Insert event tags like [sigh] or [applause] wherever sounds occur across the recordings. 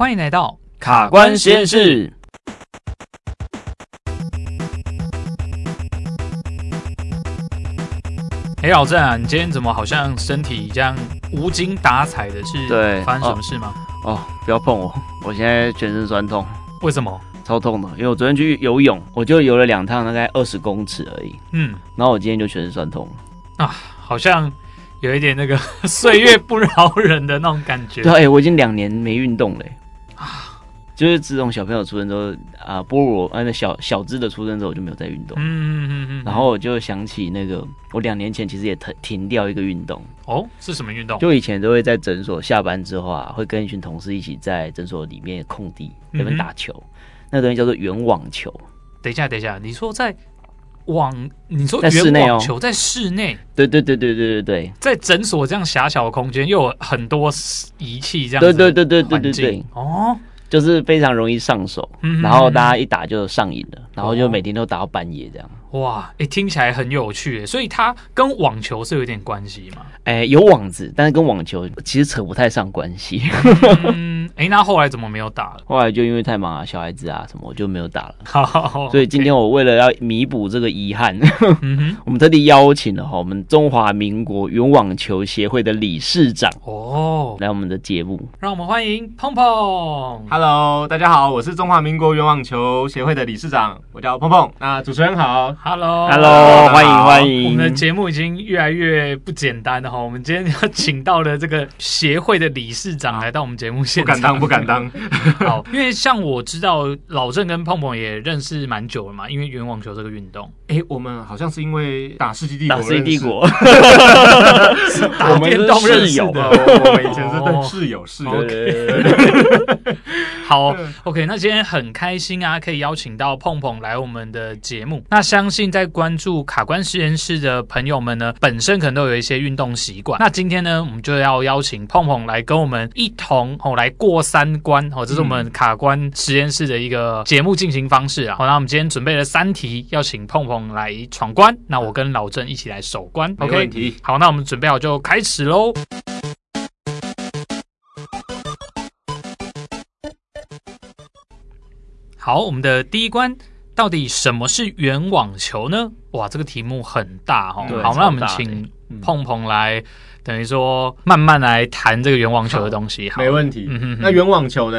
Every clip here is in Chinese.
欢迎来到卡关实验室。哎，老郑啊，你今天怎么好像身体这样无精打采的？是对发生什么事吗？哦，哦，不要碰我，我现在全身酸痛。为什么？超痛的，因为我昨天去游泳，我就游了两趟，大概二十公尺而已。嗯，然后我今天就全身酸痛啊，好像有一点那个 [laughs] 岁月不饶人的那种感觉。对，我已经两年没运动了。就是自从小朋友出生之后啊，菠萝啊，那小小只的出生之后，我就没有在运动。嗯嗯嗯嗯。然后我就想起那个，我两年前其实也停停掉一个运动。哦，是什么运动？就以前都会在诊所下班之后啊，会跟一群同事一起在诊所里面空地那边打球，嗯、那东西叫做圆网球。等一下，等一下，你说在网，你说圆网球在室内？对对对对对对对，在诊所这样狭小的空间，又有很多仪器这样子。对对对对对对对。哦。就是非常容易上手，嗯、然后大家一打就上瘾了，然后就每天都打到半夜这样。哇，哎、欸，听起来很有趣，所以它跟网球是有点关系吗？哎、欸，有网子，但是跟网球其实扯不太上关系。[laughs] 嗯，哎、欸，那后来怎么没有打了？后来就因为太忙啊，小孩子啊什么，我就没有打了。[laughs] 好，所以今天我为了要弥补这个遗憾，[laughs] 嗯、[laughs] 我们特地邀请了哈我们中华民国圆网球协会的理事长哦来我们的节目，让我们欢迎碰碰。Hello，大家好，我是中华民国圆网球协会的理事长，我叫碰碰。那主持人好。Hello，Hello，欢迎欢迎！我们的节目已经越来越不简单了哈。我们今天要请到了这个协会的理事长来到我们节目现敢当，不敢当。[laughs] [laughs] 好，因为像我知道老郑跟碰碰也认识蛮久了嘛，因为圆网球这个运动。哎，我们好像是因为打世纪帝国，打世纪帝国，[laughs] 打电动室友的。我们以前是室友，室友。[laughs] 好，OK，那今天很开心啊，可以邀请到碰碰来我们的节目。那相相信在关注卡关实验室的朋友们呢，本身可能都有一些运动习惯。那今天呢，我们就要邀请碰碰来跟我们一同哦来过三关哦，这是我们卡关实验室的一个节目进行方式啊。好，那我们今天准备了三题，要请澎澎来闯关。那我跟老郑一起来守关。没问题。OK，好，那我们准备好就开始喽。好，我们的第一关。到底什么是圆网球呢？哇，这个题目很大哦。好，那我们请碰碰来，等于说慢慢来谈这个圆网球的东西。好，没问题。嗯、哼哼，那圆网球呢？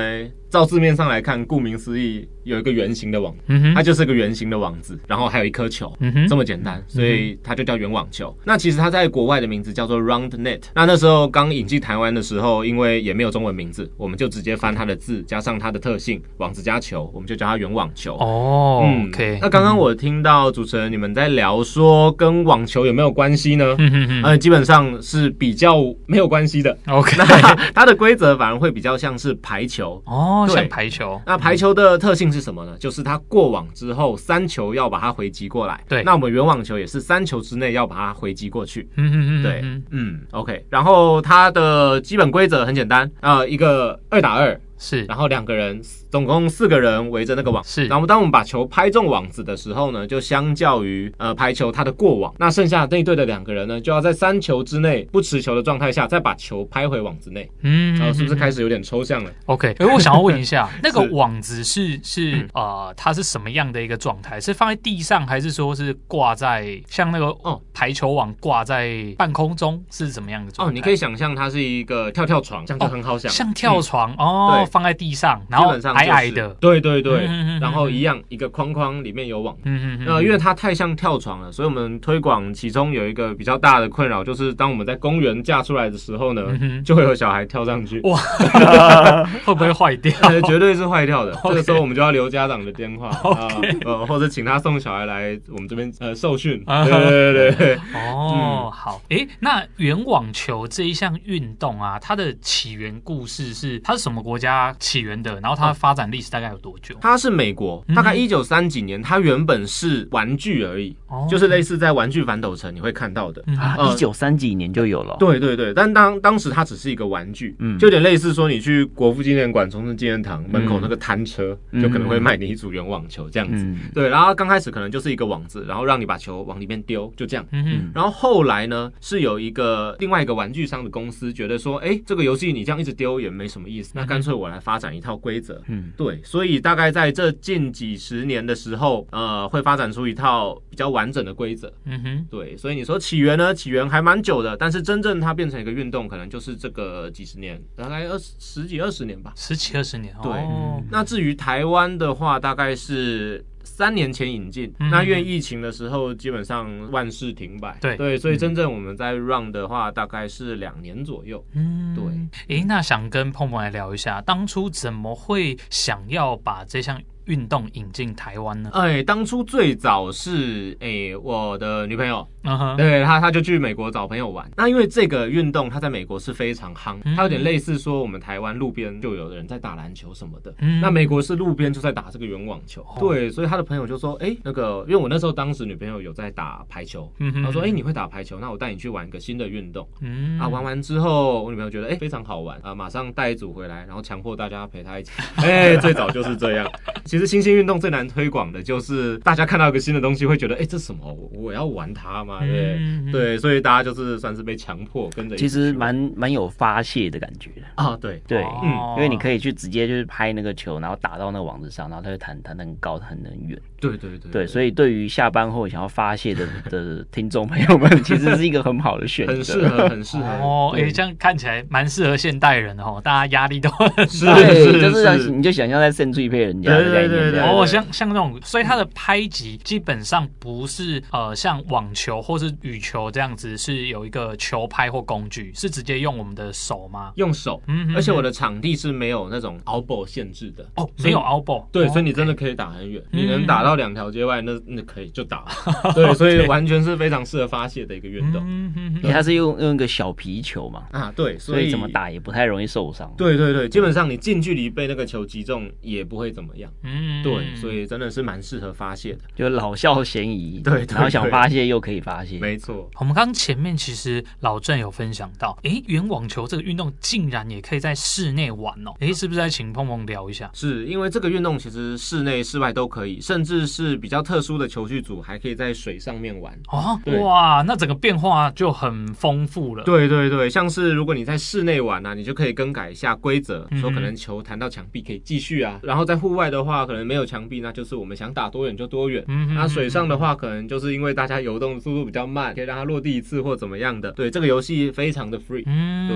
照字面上来看，顾名思义。有一个圆形的网，嗯、它就是一个圆形的网子，然后还有一颗球，嗯、这么简单，所以它就叫圆网球。嗯、那其实它在国外的名字叫做 Round Net。那那时候刚引进台湾的时候，因为也没有中文名字，我们就直接翻它的字，加上它的特性，网子加球，我们就叫它圆网球。哦、嗯、，OK。那刚刚我听到主持人你们在聊说跟网球有没有关系呢？嗯哼哼，呃，基本上是比较没有关系的。OK，[laughs] 那它的规则反而会比较像是排球。哦，对像排球。那排球的特性是什么呢？就是它过网之后，三球要把它回击过来。对，那我们圆网球也是三球之内要把它回击过去。嗯嗯嗯，对，嗯，OK。然后它的基本规则很简单，呃，一个二打二。是，然后两个人，总共四个人围着那个网。是，然后当我们把球拍中网子的时候呢，就相较于呃排球它的过网，那剩下那一队的两个人呢，就要在三球之内不持球的状态下，再把球拍回网子内。嗯，然后是不是开始有点抽象了？OK，哎，[laughs] 我想要问一下，那个网子是是呃，它是什么样的一个状态？是放在地上，还是说是挂在像那个哦排球网挂在半空中，是怎么样的状态？哦，你可以想象它是一个跳跳床，这样就很好想，像跳床哦，对。放在地上，然后矮矮的，对对对，然后一样一个框框里面有网，嗯嗯，那因为它太像跳床了，所以我们推广其中有一个比较大的困扰，就是当我们在公园架出来的时候呢，就会有小孩跳上去，哇，[laughs] 会不会坏掉？[laughs] 绝对是坏掉的。[laughs] 这个时候我们就要留家长的电话啊，呃，或者请他送小孩来我们这边呃受训。对对对对，哦，好，哎，那圆网球这一项运动啊，它的起源故事是它是什么国家？起源的，然后它的发展历史大概有多久？它是美国，大概一九三几年，它原本是玩具而已，就是类似在玩具反斗城你会看到的。啊，一九三几年就有了。对对对，但当当时它只是一个玩具，嗯，就有点类似说你去国父纪念馆、重庆纪念堂门口那个摊车，就可能会卖你一组圆网球这样子。对，然后刚开始可能就是一个网子，然后让你把球往里面丢，就这样。嗯，然后后来呢，是有一个另外一个玩具商的公司觉得说，哎，这个游戏你这样一直丢也没什么意思，那干脆我。来发展一套规则。嗯，对，所以大概在这近几十年的时候，呃，会发展出一套比较完整的规则。嗯哼，对，所以你说起源呢？起源还蛮久的，但是真正它变成一个运动，可能就是这个几十年，大概二十十几二十年吧，十几二十年。对，哦、那至于台湾的话，大概是。三年前引进，嗯、那因为疫情的时候，基本上万事停摆。对对，所以真正我们在 run 的话，大概是两年左右。嗯，对。诶，那想跟碰碰来聊一下，当初怎么会想要把这项运动引进台湾呢？哎，当初最早是哎我的女朋友，嗯哼，对她，她就去美国找朋友玩。那因为这个运动，它在美国是非常夯，它有点类似说我们台湾路边就有的人在打篮球什么的。嗯，那美国是路边就在打这个圆网球。对，所以他的朋友就说，哎，那个，因为我那时候当时女朋友有在打排球，他说，哎，你会打排球，那我带你去玩一个新的运动。嗯，啊，玩完之后，我女朋友觉得，哎，非常好玩啊，马上带一组回来，然后强迫大家陪她一起。[laughs] 哎，最早就是这样。其实新兴运动最难推广的就是大家看到一个新的东西会觉得，哎，这什么？我要玩它吗？对、嗯、对，所以大家就是算是被强迫跟着。其实蛮蛮有发泄的感觉啊，对对，嗯，因为你可以去直接就是拍那个球，然后打到那个网子上，然后它就弹弹得很高，弹得很远。对对对对，所以对于下班后想要发泄的的听众朋友们，其实是一个很好的选择，很适合，很适合哦。哎，这样看起来蛮适合现代人的哦，大家压力都很是 [laughs] 是，就是你就想象在胜出一配人家的概念，哦，像像那种，所以它的拍击基本上不是呃像网球或是羽球这样子是有一个球拍或工具，是直接用我们的手吗？用手，嗯，而且我的场地是没有那种 elbow 限制的哦，没有 elbow，对，所以你真的可以打很远，你能打到。到两条街外，那那可以就打，对，所以 [laughs] 完全是非常适合发泄的一个运动。因为它是用用一个小皮球嘛，啊，对，所以怎么打也不太容易受伤。对对对，基本上你近距离被那个球击中也不会怎么样。嗯，对，所以真的是蛮适合发泄的，就老少咸宜。对，然后想发泄又可以发泄，没错。我们刚刚前面其实老郑有分享到，哎，圆网球这个运动竟然也可以在室内玩哦，哎，是不是再请碰碰聊一下？是因为这个运动其实室内室外都可以，甚至是比较特。殊的球具组还可以在水上面玩哦，哇，那整个变化就很丰富了。对对对，像是如果你在室内玩呢，你就可以更改一下规则，说可能球弹到墙壁可以继续啊。然后在户外的话，可能没有墙壁，那就是我们想打多远就多远。那水上的话，可能就是因为大家游动速度比较慢，可以让它落地一次或怎么样的。对，这个游戏非常的 free。嗯，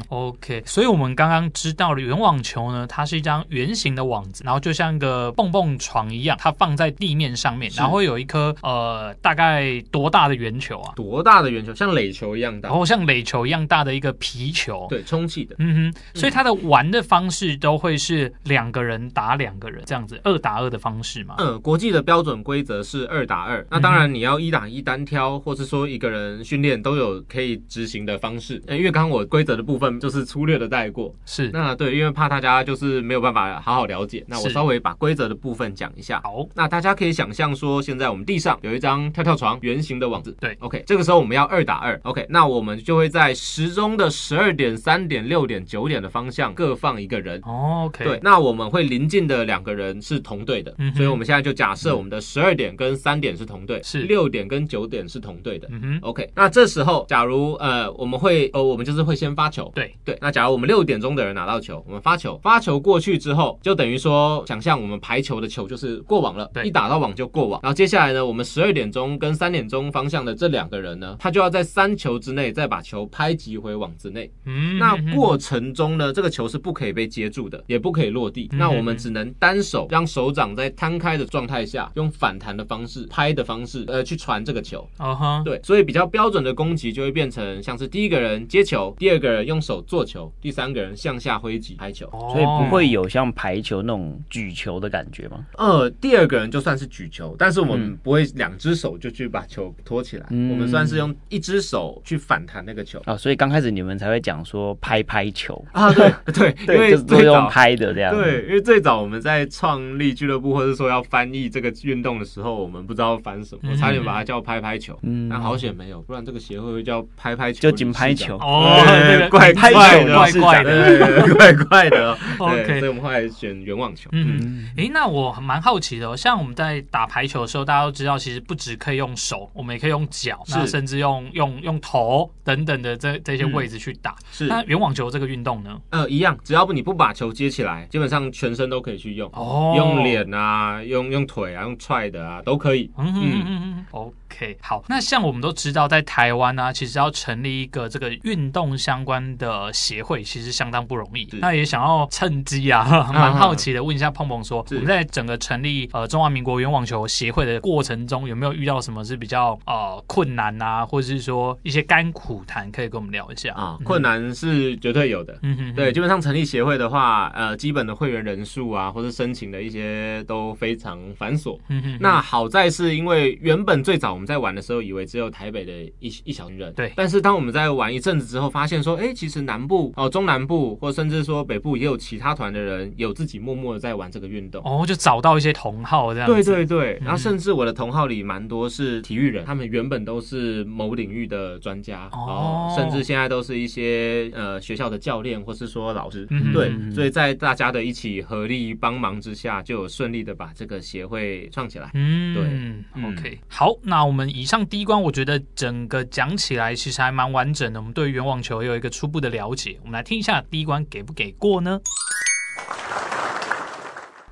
对，OK。所以我们刚刚知道了圆网球呢，它是一张圆形的网子，然后就像一个蹦蹦床一样，它放在地面上面。然后会有一颗呃，大概多大的圆球啊？多大的圆球？像垒球一样大。然后像垒球一样大的一个皮球，对，充气的。嗯哼，所以它的玩的方式都会是两个人打两个人这样子，二打二的方式嘛。嗯，国际的标准规则是二打二。那当然你要一打一单挑，或是说一个人训练都有可以执行的方式。因为刚刚我规则的部分就是粗略的带过。是。那对，因为怕大家就是没有办法好好了解，那我稍微把规则的部分讲一下。好。那大家可以想象说。现在我们地上有一张跳跳床，圆形的网子。对，OK，这个时候我们要二打二。OK，那我们就会在时钟的十二点、三点、六点、九点的方向各放一个人。OK，对，那我们会临近的两个人是同队的，嗯、所以我们现在就假设我们的十二点跟三点是同队，是六点跟九点是同队的。嗯哼，OK，那这时候假如呃我们会呃我们就是会先发球。对对，那假如我们六点钟的人拿到球，我们发球，发球过去之后，就等于说想象我们排球的球就是过网了，对一打到网就过网，然后接下来呢，我们十二点钟跟三点钟方向的这两个人呢，他就要在三球之内再把球拍击回网之内。嗯，那过程中呢，这个球是不可以被接住的，也不可以落地。那我们只能单手让手掌在摊开的状态下，用反弹的方式拍的方式，呃，去传这个球。啊哈，对，所以比较标准的攻击就会变成像是第一个人接球，第二个人用手做球，第三个人向下挥击拍球。所以不会有像排球那种举球的感觉吗？呃，第二个人就算是举球，但是我们不会两。只手就去把球托起来，嗯、我们算是用一只手去反弹那个球。啊，所以刚开始你们才会讲说拍拍球。啊，对 [laughs] 对，因为就是用拍的这样，对，因为最早我们在创创立俱乐部，或者说要翻译这个运动的时候，我们不知道翻什么，我差点把它叫拍拍球，嗯，但好险没有，不然这个协会会叫拍拍球，就紧拍球。哦，怪怪的，怪怪的，怪怪的。[laughs] OK，所以我们后来选圆网球。嗯，诶，那我蛮好奇的，像我们在打排球的时候，大家都知道，其实不只可以用手，我们也可以用脚，那甚至用用用头等等的这这些位置去打。是，那圆网球这个运动呢？呃，一样，只要不你不把球接起来，基本上全身都可以去用。哦，用脸啊，用用腿啊，用踹的啊，都可以。嗯嗯嗯。OK，好。那像我们都知道，在台湾呢，其实要成立一个这个运动相关的协会，其实相当不容易。那也想要趁机啊，[laughs] 蛮好奇的问一下碰碰说，我们在整个成立呃中华民国圆网球协会的过程中，有没有遇到什么是比较呃困难啊，或者是说一些甘苦谈，可以跟我们聊一下啊？困难是绝对有的。嗯哼，对，基本上成立协会的话，呃，基本的会员人数啊，或者申请的一些都非常繁琐。嗯哼，那好在是因为原本最早我们在玩的时候，以为只有台北的一一小群人。对，但是当我们在玩一阵子之后，发现说，哎，其实南部哦、中南部，或甚至说北部也有其他团的人，有自己默默的在玩这个运动。哦，就找到一些同好这样。对对对，然后甚至我的同好里蛮多是体育人，他们原本都是某领域的专家哦，甚至现在都是一些呃学校的教练，或是说老师。嗯，对，所以在大家的一起合力帮忙之下，就有顺利的把这个协会创起来。嗯，对，OK，好，那我们以上第一关，我觉得整个讲起来其实还蛮完整的。我们对圆网球有一个初步的了解。我们来听一下第一关给不给过呢？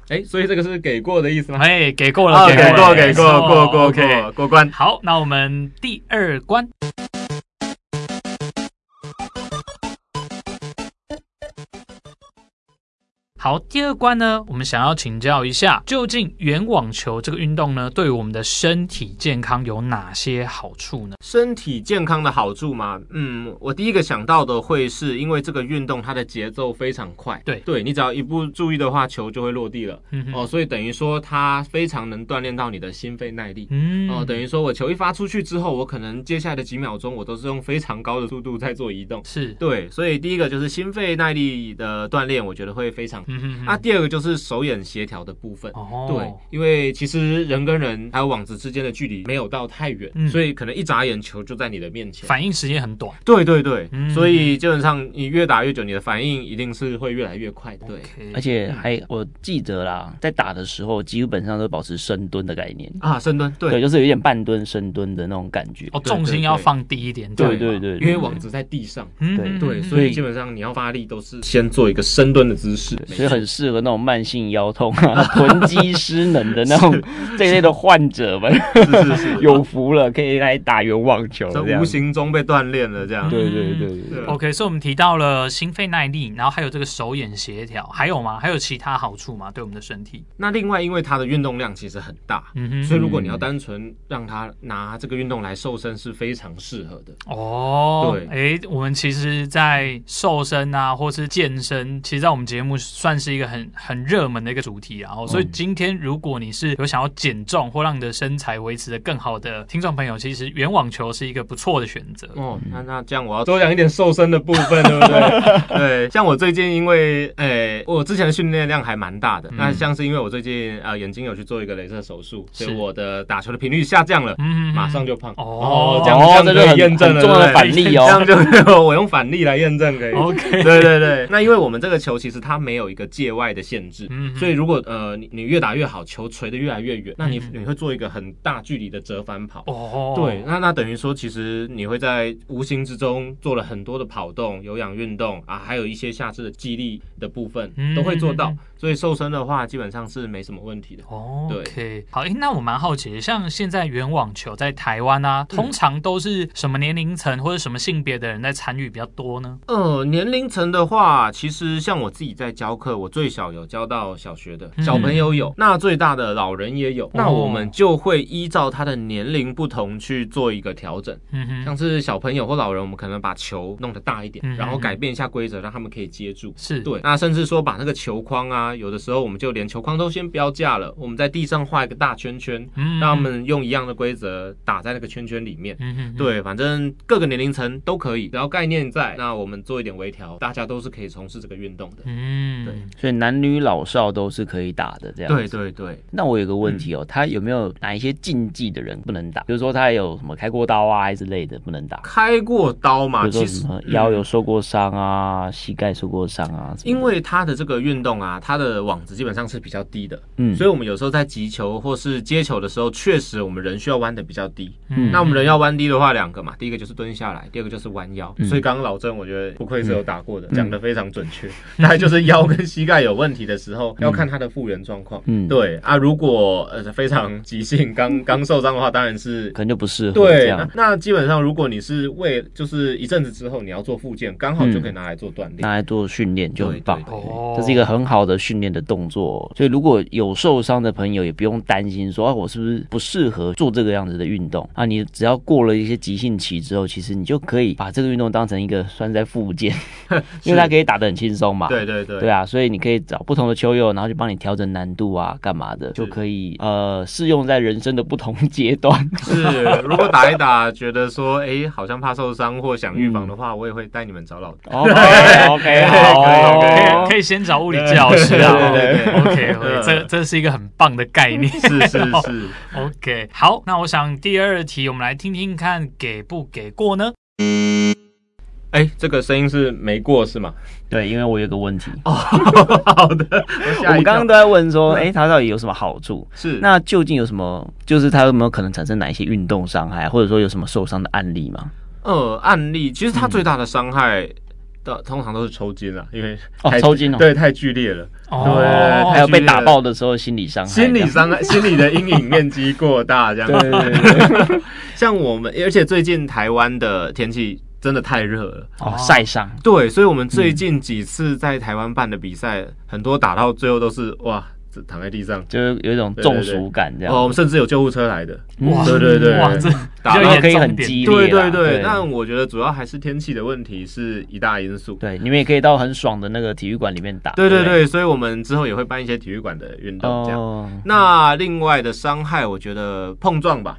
哎，所以这个是给过的意思吗？哎，给过了，给过，给过，过过，OK，过关。好，那我们第二关。好，第二关呢，我们想要请教一下，究竟圆网球这个运动呢，对我们的身体健康有哪些好处呢？身体健康的好处吗？嗯，我第一个想到的会是因为这个运动它的节奏非常快，对对，你只要一不注意的话，球就会落地了。嗯哦，所以等于说它非常能锻炼到你的心肺耐力。嗯哦，等于说我球一发出去之后，我可能接下来的几秒钟，我都是用非常高的速度在做移动。是对，所以第一个就是心肺耐力的锻炼，我觉得会非常。那、嗯啊、第二个就是手眼协调的部分，哦、对，因为其实人跟人还有网子之间的距离没有到太远，嗯、所以可能一眨眼球就在你的面前，反应时间很短。对对对，嗯、所以基本上你越打越久，你的反应一定是会越来越快的。对。而且还我记得啦，在打的时候基本上都保持深蹲的概念。啊，深蹲，对，对，就是有点半蹲、深蹲的那种感觉。哦，重心要放低一点。对对对，因为网子在地上，对对，所以基本上你要发力都是先做一个深蹲的姿势，所以很适。合那种慢性腰痛啊、臀肌失能的那种这一类的患者们，是是是，有福了，可以来打圆网球，在无形中被锻炼了，这样。对对对对。OK，所以我们提到了心肺耐力，然后还有这个手眼协调，还有吗？还有其他好处吗？对我们的身体？那另外，因为它的运动量其实很大，嗯哼，所以如果你要单纯让他拿这个运动来瘦身，是非常适合的。哦，对，哎，我们其实，在瘦身啊，或是健身，其实，在我们节目算是一个很。很很热门的一个主题，然后所以今天如果你是有想要减重或让你的身材维持的更好的听众朋友，其实圆网球是一个不错的选择。哦，那那这样我要多讲一点瘦身的部分，对不对？[laughs] 对，像我最近因为诶、欸，我之前的训练量还蛮大的，嗯、那像是因为我最近啊、呃、眼睛有去做一个镭射手术，所以我的打球的频率下降了，嗯，马上就胖。哦，这样这样就可以验证了，重要的反例哦，[laughs] 这样就我用反例来验证可以。[laughs] OK，对对对。那因为我们这个球其实它没有一个界外。的限制，嗯，所以如果呃你你越打越好，球垂得越来越远，那你你会做一个很大距离的折返跑，哦，对，那那等于说其实你会在无形之中做了很多的跑动、有氧运动啊，还有一些下肢的肌力的部分都会做到。所以瘦身的话，基本上是没什么问题的。哦，对，OK，好，诶，那我蛮好奇，像现在圆网球在台湾啊，通常都是什么年龄层或者什么性别的人在参与比较多呢？呃，年龄层的话，其实像我自己在教课，我最小有教到小学的小朋友有，那最大的老人也有，那我们就会依照他的年龄不同去做一个调整。嗯哼，像是小朋友或老人，我们可能把球弄得大一点，然后改变一下规则，让他们可以接住。是对，那甚至说把那个球框啊。啊，有的时候我们就连球框都先标价了，我们在地上画一个大圈圈，嗯，让他们用一样的规则打在那个圈圈里面。嗯哼，对，反正各个年龄层都可以，只要概念在，那我们做一点微调，大家都是可以从事这个运动的。嗯，对，所以男女老少都是可以打的，这样。对对对。那我有个问题哦，嗯、他有没有哪一些禁忌的人不能打？比如说他有什么开过刀啊之类的不能打？开过刀嘛，比如说什么腰有受过伤啊，嗯、膝盖受过伤啊。因为他的这个运动啊，他的网子基本上是比较低的，嗯，所以我们有时候在击球或是接球的时候，确实我们人需要弯的比较低。嗯，那我们人要弯低的话，两个嘛，第一个就是蹲下来，第二个就是弯腰。嗯、所以刚刚老郑我觉得不愧是有打过的，讲的、嗯、非常准确。[laughs] 那、嗯、就是腰跟膝盖有问题的时候，嗯、要看他的复原状况。嗯，对啊，如果呃非常急性，刚 [laughs] 刚受伤的话，当然是可能就不适合。对，那那基本上如果你是为就是一阵子之后你要做复健，刚好就可以拿来做锻炼、嗯，拿来做训练就很棒。哦，这是一个很好的训练的动作。所以如果有受伤的朋友，也不用担心说啊，我是不是不适合做这个样子的运动啊？你只要过了一些急性期之后，其实你就可以把这个运动当成一个算在附件，[laughs] 因为它可以打得很轻松嘛。对对对，对啊，所以你可以找不同的球友，然后去帮你调整难度啊，干嘛的，就可以呃适用在人生的不同阶段。是，[laughs] 如果打一打觉得说哎好像怕受伤或想预防的话，我也会带你们找老师。OK OK，[laughs] 好，可以可以可以先找物理治疗师啊。对对对，[laughs] OK OK，这这是一个很棒的概念。[laughs] 是是 [laughs] 是，OK，好，那我想第二题我们来听听看给不给过呢？哎，这个声音是没过是吗？对，因为我有个问题。哦，好的。我们刚刚都在问说，哎，它到底有什么好处？是。那究竟有什么？就是它有没有可能产生哪一些运动伤害，或者说有什么受伤的案例吗？呃，案例其实它最大的伤害的通常都是抽筋了，因为哦，抽筋哦，对，太剧烈了。哦。对，还有被打爆的时候心理伤害，心理伤害，心理的阴影面积过大，[laughs] 这样。对对对。[laughs] 像我们，而且最近台湾的天气。真的太热了哦，晒伤。对，所以，我们最近几次在台湾办的比赛，嗯、很多打到最后都是哇，躺在地上，就是有一种中暑感这样。哦，我们甚至有救护车来的。哇，对对对，哇，这打到可以很激烈。对对对，但我觉得主要还是天气的问题是一大因素。对，你们也可以到很爽的那个体育馆里面打。对对对，所以我们之后也会办一些体育馆的运动这样。哦、那另外的伤害，我觉得碰撞吧。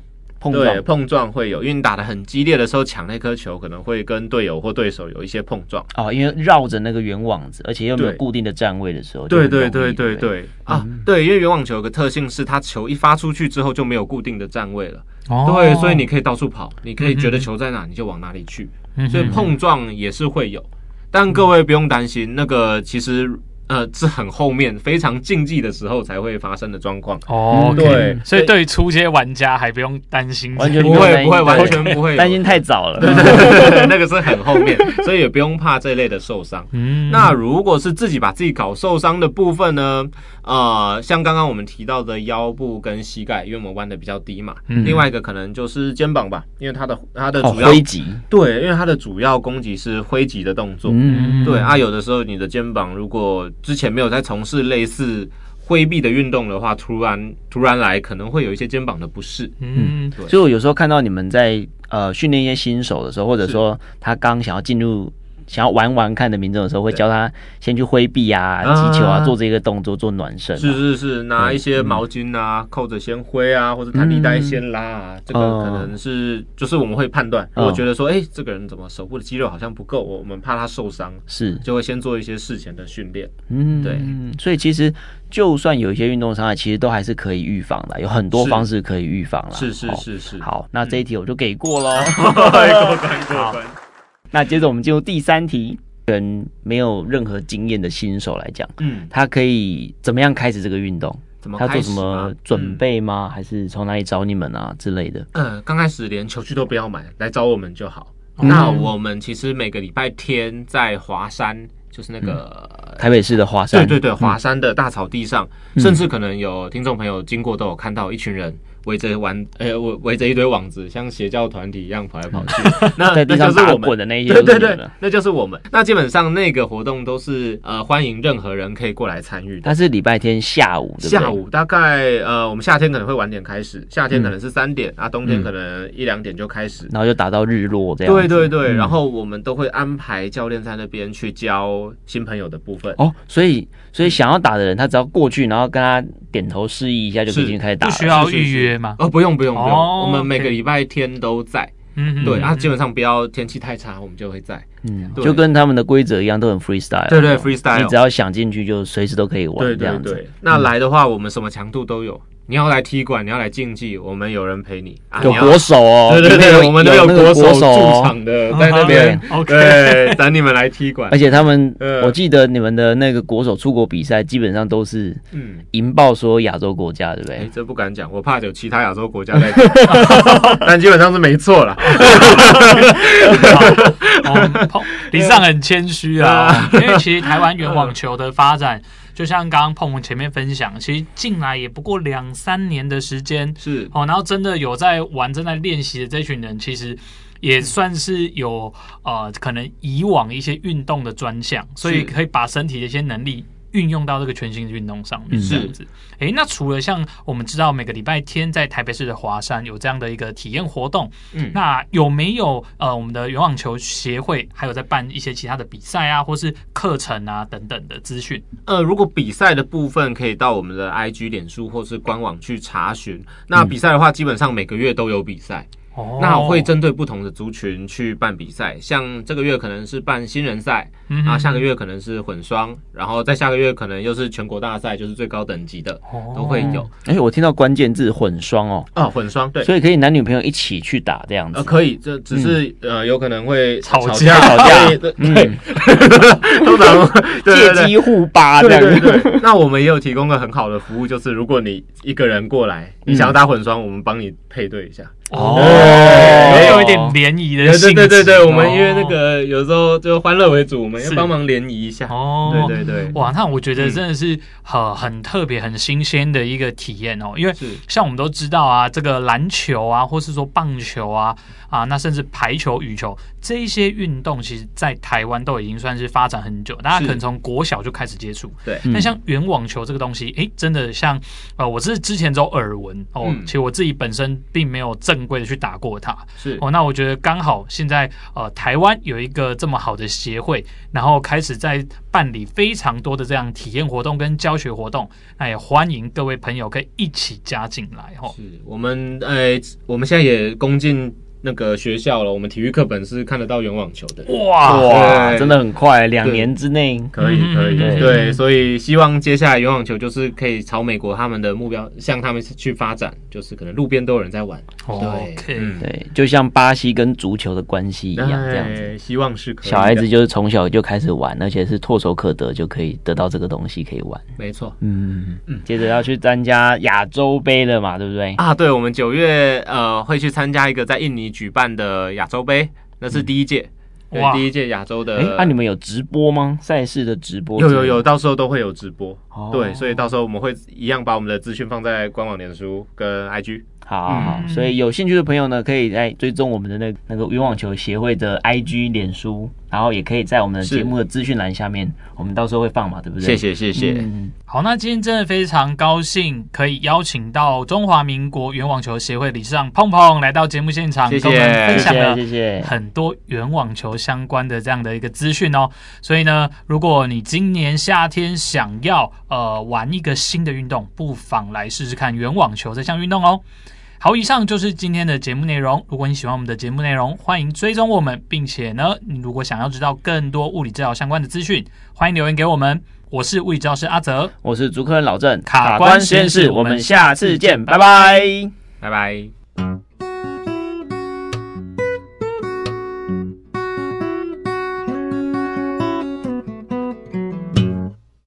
碰撞。对，碰撞会有，因为你打的很激烈的时候，抢那颗球可能会跟队友或对手有一些碰撞。哦，因为绕着那个圆网子，而且又没有固定的站位的时候，对对对对对。啊，对，因为圆网球有个特性是，它球一发出去之后就没有固定的站位了，哦、对，所以你可以到处跑，你可以觉得球在哪你就往哪里去，嗯、所以碰撞也是会有，但各位不用担心，那个其实。呃，是很后面非常竞技的时候才会发生的状况哦。对，所以对于初阶玩家还不用担心，完全不会不会完全不会担心太早了。对对对，那个是很后面，[laughs] 所以也不用怕这类的受伤。嗯，那如果是自己把自己搞受伤的部分呢？呃，像刚刚我们提到的腰部跟膝盖，因为我们弯的比较低嘛。嗯另外一个可能就是肩膀吧，因为它的它的主要挥击，对，因为它的主要攻击是挥击的动作。嗯，对啊，有的时候你的肩膀如果之前没有在从事类似挥臂的运动的话，突然突然来，可能会有一些肩膀的不适。嗯，对。所以我有时候看到你们在呃训练一些新手的时候，或者说他刚想要进入。想要玩玩看的民众的时候，会教他先去挥臂啊、击球啊，做这个动作做暖身。是是是，拿一些毛巾啊，扣着先挥啊，或者弹力带先拉啊。这个可能是就是我们会判断，如果觉得说，哎，这个人怎么手部的肌肉好像不够，我们怕他受伤，是就会先做一些事前的训练。嗯，对。所以其实就算有一些运动伤害，其实都还是可以预防的，有很多方式可以预防了。是是是是。好，那这一题我就给过喽。[laughs] 过关过关。那接着我们进入第三题，跟没有任何经验的新手来讲，嗯，他可以怎么样开始这个运动？怎么开始？他做什么准备吗？嗯、还是从哪里找你们啊之类的？嗯，刚开始连球具都不要买，来找我们就好。嗯、那我们其实每个礼拜天在华山。就是那个、嗯、台北市的华山，对对对，华山的大草地上，嗯、甚至可能有听众朋友经过都有看到一群人围着玩，呃，[laughs] 围围着一堆网子，像邪教团体一样跑来跑去。[laughs] 那那就是我们的那些，对对对，那就是我们。那基本上那个活动都是呃欢迎任何人可以过来参与的。它是礼拜天下午，下午大概呃我们夏天可能会晚点开始，夏天可能是三点啊，冬天可能一两点就开始，然后就打到日落这样。对对对，然后我们都会安排教练在那边去教新朋友的部分。哦，所以所以想要打的人，他只要过去，然后跟他点头示意一下，就已经开始打了。不需要预约吗？哦，不用不用不用，我们每个礼拜天都在。嗯，对啊，基本上不要天气太差，我们就会在。嗯，就跟他们的规则一样，都很 freestyle。对对，freestyle，你只要想进去，就随时都可以玩。对对对，那来的话，我们什么强度都有。你要来踢馆，你要来竞技，我们有人陪你。有国手哦，对对对，我们都有国手驻场的在那边，对，等你们来踢馆。而且他们，我记得你们的那个国手出国比赛，基本上都是嗯赢爆所有亚洲国家，对不对？这不敢讲，我怕有其他亚洲国家在，[laughs] 但基本上是没错啦。李尚很谦虚啊，因为其实台湾原网球的发展。就像刚刚碰碰前面分享，其实进来也不过两三年的时间，是哦，然后真的有在玩、正在练习的这群人，其实也算是有呃，可能以往一些运动的专项，所以可以把身体的一些能力。运用到这个全新的运动上面，这样子。哎，那除了像我们知道每个礼拜天在台北市的华山有这样的一个体验活动，嗯，那有没有呃我们的原网球协会还有在办一些其他的比赛啊，或是课程啊等等的资讯？呃，如果比赛的部分可以到我们的 IG、脸书或是官网去查询。那比赛的话，基本上每个月都有比赛。那我会针对不同的族群去办比赛，像这个月可能是办新人赛，啊，下个月可能是混双，然后在下个月可能又是全国大赛，就是最高等级的都会有。哎，我听到关键字混双哦，啊，混双对，所以可以男女朋友一起去打这样子。呃，可以，这只是呃有可能会吵架，吵架，对，[laughs] 通常 [laughs] 借机互扒这样。对对对。那我们也有提供个很好的服务，就是如果你一个人过来，你想要打混双，我们帮你配对一下。哦，有一点联谊的性质。对对对对，我们因为那个有时候就欢乐为主，我们要帮忙联谊一下。哦，对对对，哇，那我觉得真的是很很特别、很新鲜的一个体验哦。因为像我们都知道啊，这个篮球啊，或是说棒球啊，啊，那甚至排球、羽球这一些运动，其实在台湾都已经算是发展很久，大家可能从国小就开始接触。对，那像圆网球这个东西，哎，真的像呃，我是之前只有耳闻哦，其实我自己本身并没有正。正规的去打过它，是哦，那我觉得刚好现在呃，台湾有一个这么好的协会，然后开始在办理非常多的这样体验活动跟教学活动，那也欢迎各位朋友可以一起加进来哈。是我们呃，我们现在也恭敬。那个学校了，我们体育课本是看得到圆网球的。哇哇，真的很快，两年之内可以可以。对，所以希望接下来圆网球就是可以朝美国他们的目标向他们去发展，就是可能路边都有人在玩。对，对，就像巴西跟足球的关系一样，这样子。希望是可以。小孩子就是从小就开始玩，而且是唾手可得，就可以得到这个东西可以玩。没错，嗯嗯。接着要去参加亚洲杯了嘛，对不对？啊，对，我们九月呃会去参加一个在印尼。举办的亚洲杯，那是第一届，对，第一届亚洲的。哎，那你们有直播吗？赛事的直播？有有有，到时候都会有直播。对，所以到时候我们会一样把我们的资讯放在官网、脸书跟 IG。好，好，好，所以有兴趣的朋友呢，可以来追踪我们的那那个羽网球协会的 IG、脸书，然后也可以在我们的节目的资讯栏下面，我们到时候会放嘛，对不对？谢谢，谢谢。嗯，好，那今天真的非常高兴可以邀请到中华民国原网球协会理事长碰碰来到节目现场，谢谢，跟我们分享了谢谢很多原网球相关的这样的一个资讯哦。所以呢，如果你今年夏天想要呃玩一个新的运动，不妨来试试看原网球这项运动哦。好，以上就是今天的节目内容。如果你喜欢我们的节目内容，欢迎追踪我们，并且呢，你如果想要知道更多物理治疗相关的资讯，欢迎留言给我们。我是物理治疗师阿泽，我是主科人老郑，卡关实验室，我们下次见，拜拜，拜拜。